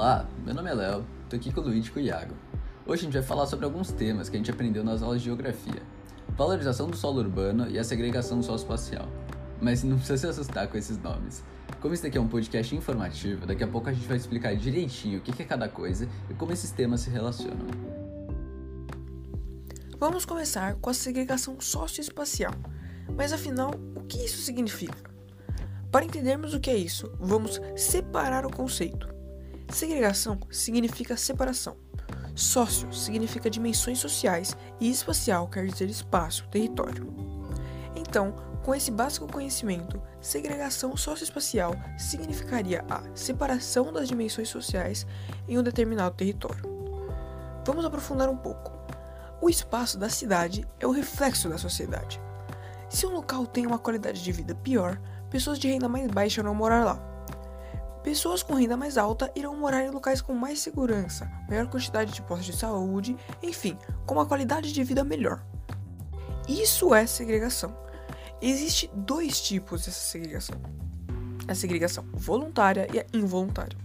Olá, meu nome é Léo, tô aqui com o Luiz e com o Iago. Hoje a gente vai falar sobre alguns temas que a gente aprendeu nas aulas de geografia. Valorização do solo urbano e a segregação socioespacial. Mas não precisa se assustar com esses nomes. Como esse daqui é um podcast informativo, daqui a pouco a gente vai explicar direitinho o que é cada coisa e como esses temas se relacionam. Vamos começar com a segregação socioespacial. Mas afinal, o que isso significa? Para entendermos o que é isso, vamos separar o conceito. Segregação significa separação. Sócio significa dimensões sociais e espacial quer dizer espaço, território. Então, com esse básico conhecimento, segregação socioespacial significaria a separação das dimensões sociais em um determinado território. Vamos aprofundar um pouco. O espaço da cidade é o reflexo da sociedade. Se um local tem uma qualidade de vida pior, pessoas de renda mais baixa irão morar lá. Pessoas com renda mais alta irão morar em locais com mais segurança, maior quantidade de postos de saúde, enfim, com uma qualidade de vida melhor. Isso é segregação. Existem dois tipos dessa segregação: a segregação voluntária e a involuntária.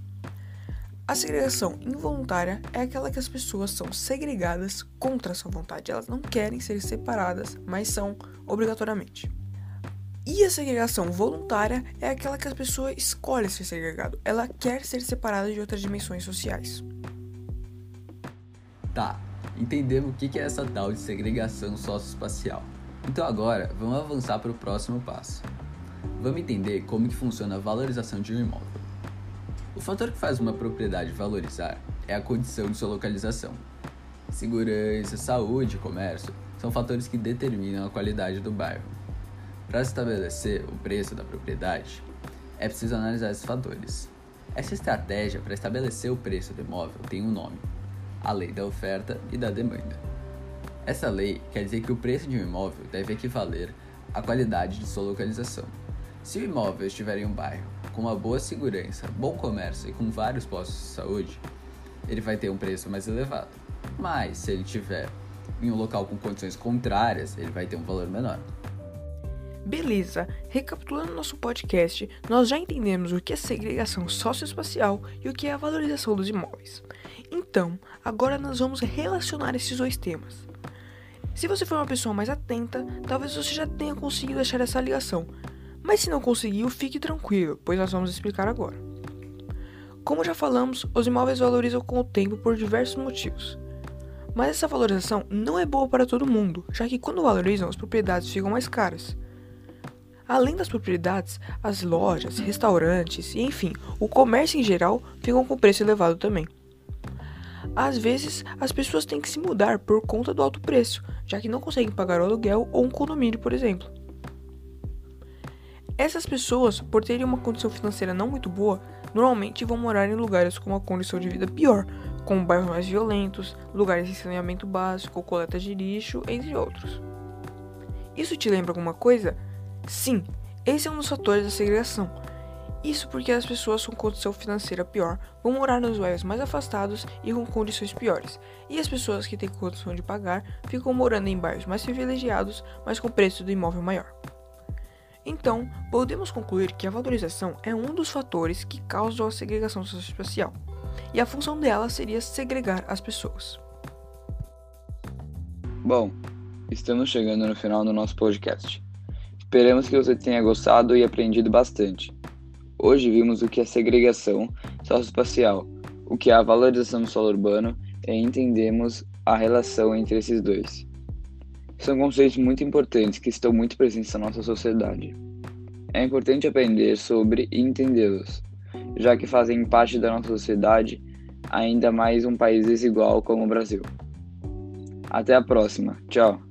A segregação involuntária é aquela que as pessoas são segregadas contra sua vontade. Elas não querem ser separadas, mas são obrigatoriamente. E a segregação voluntária é aquela que a pessoa escolhe ser segregado. Ela quer ser separada de outras dimensões sociais. Tá, entendemos o que é essa tal de segregação socioespacial. Então agora, vamos avançar para o próximo passo. Vamos entender como que funciona a valorização de um imóvel. O fator que faz uma propriedade valorizar é a condição de sua localização. Segurança, saúde comércio são fatores que determinam a qualidade do bairro. Para estabelecer o preço da propriedade, é preciso analisar esses fatores. Essa estratégia para estabelecer o preço do imóvel tem um nome: a Lei da Oferta e da Demanda. Essa lei quer dizer que o preço de um imóvel deve equivaler à qualidade de sua localização. Se o imóvel estiver em um bairro com uma boa segurança, bom comércio e com vários postos de saúde, ele vai ter um preço mais elevado. Mas se ele estiver em um local com condições contrárias, ele vai ter um valor menor. Beleza, recapitulando nosso podcast, nós já entendemos o que é segregação socioespacial e o que é a valorização dos imóveis. Então, agora nós vamos relacionar esses dois temas. Se você for uma pessoa mais atenta, talvez você já tenha conseguido achar essa ligação, mas se não conseguiu, fique tranquilo, pois nós vamos explicar agora. Como já falamos, os imóveis valorizam com o tempo por diversos motivos. Mas essa valorização não é boa para todo mundo, já que quando valorizam, as propriedades ficam mais caras. Além das propriedades, as lojas, restaurantes e enfim, o comércio em geral ficam com preço elevado também. Às vezes, as pessoas têm que se mudar por conta do alto preço, já que não conseguem pagar o aluguel ou um condomínio, por exemplo. Essas pessoas, por terem uma condição financeira não muito boa, normalmente vão morar em lugares com uma condição de vida pior, como bairros mais violentos, lugares de saneamento básico, coleta de lixo, entre outros. Isso te lembra alguma coisa? Sim, esse é um dos fatores da segregação. Isso porque as pessoas com condição financeira pior vão morar nos bairros mais afastados e com condições piores, e as pessoas que têm condição de pagar ficam morando em bairros mais privilegiados, mas com preço do imóvel maior. Então, podemos concluir que a valorização é um dos fatores que causam a segregação socioespacial, e a função dela seria segregar as pessoas. Bom, estamos chegando no final do nosso podcast. Esperamos que você tenha gostado e aprendido bastante. Hoje vimos o que é segregação socioespacial, o que é a valorização do solo urbano e entendemos a relação entre esses dois. São conceitos muito importantes que estão muito presentes na nossa sociedade. É importante aprender sobre e entendê-los, já que fazem parte da nossa sociedade, ainda mais um país desigual como o Brasil. Até a próxima. Tchau.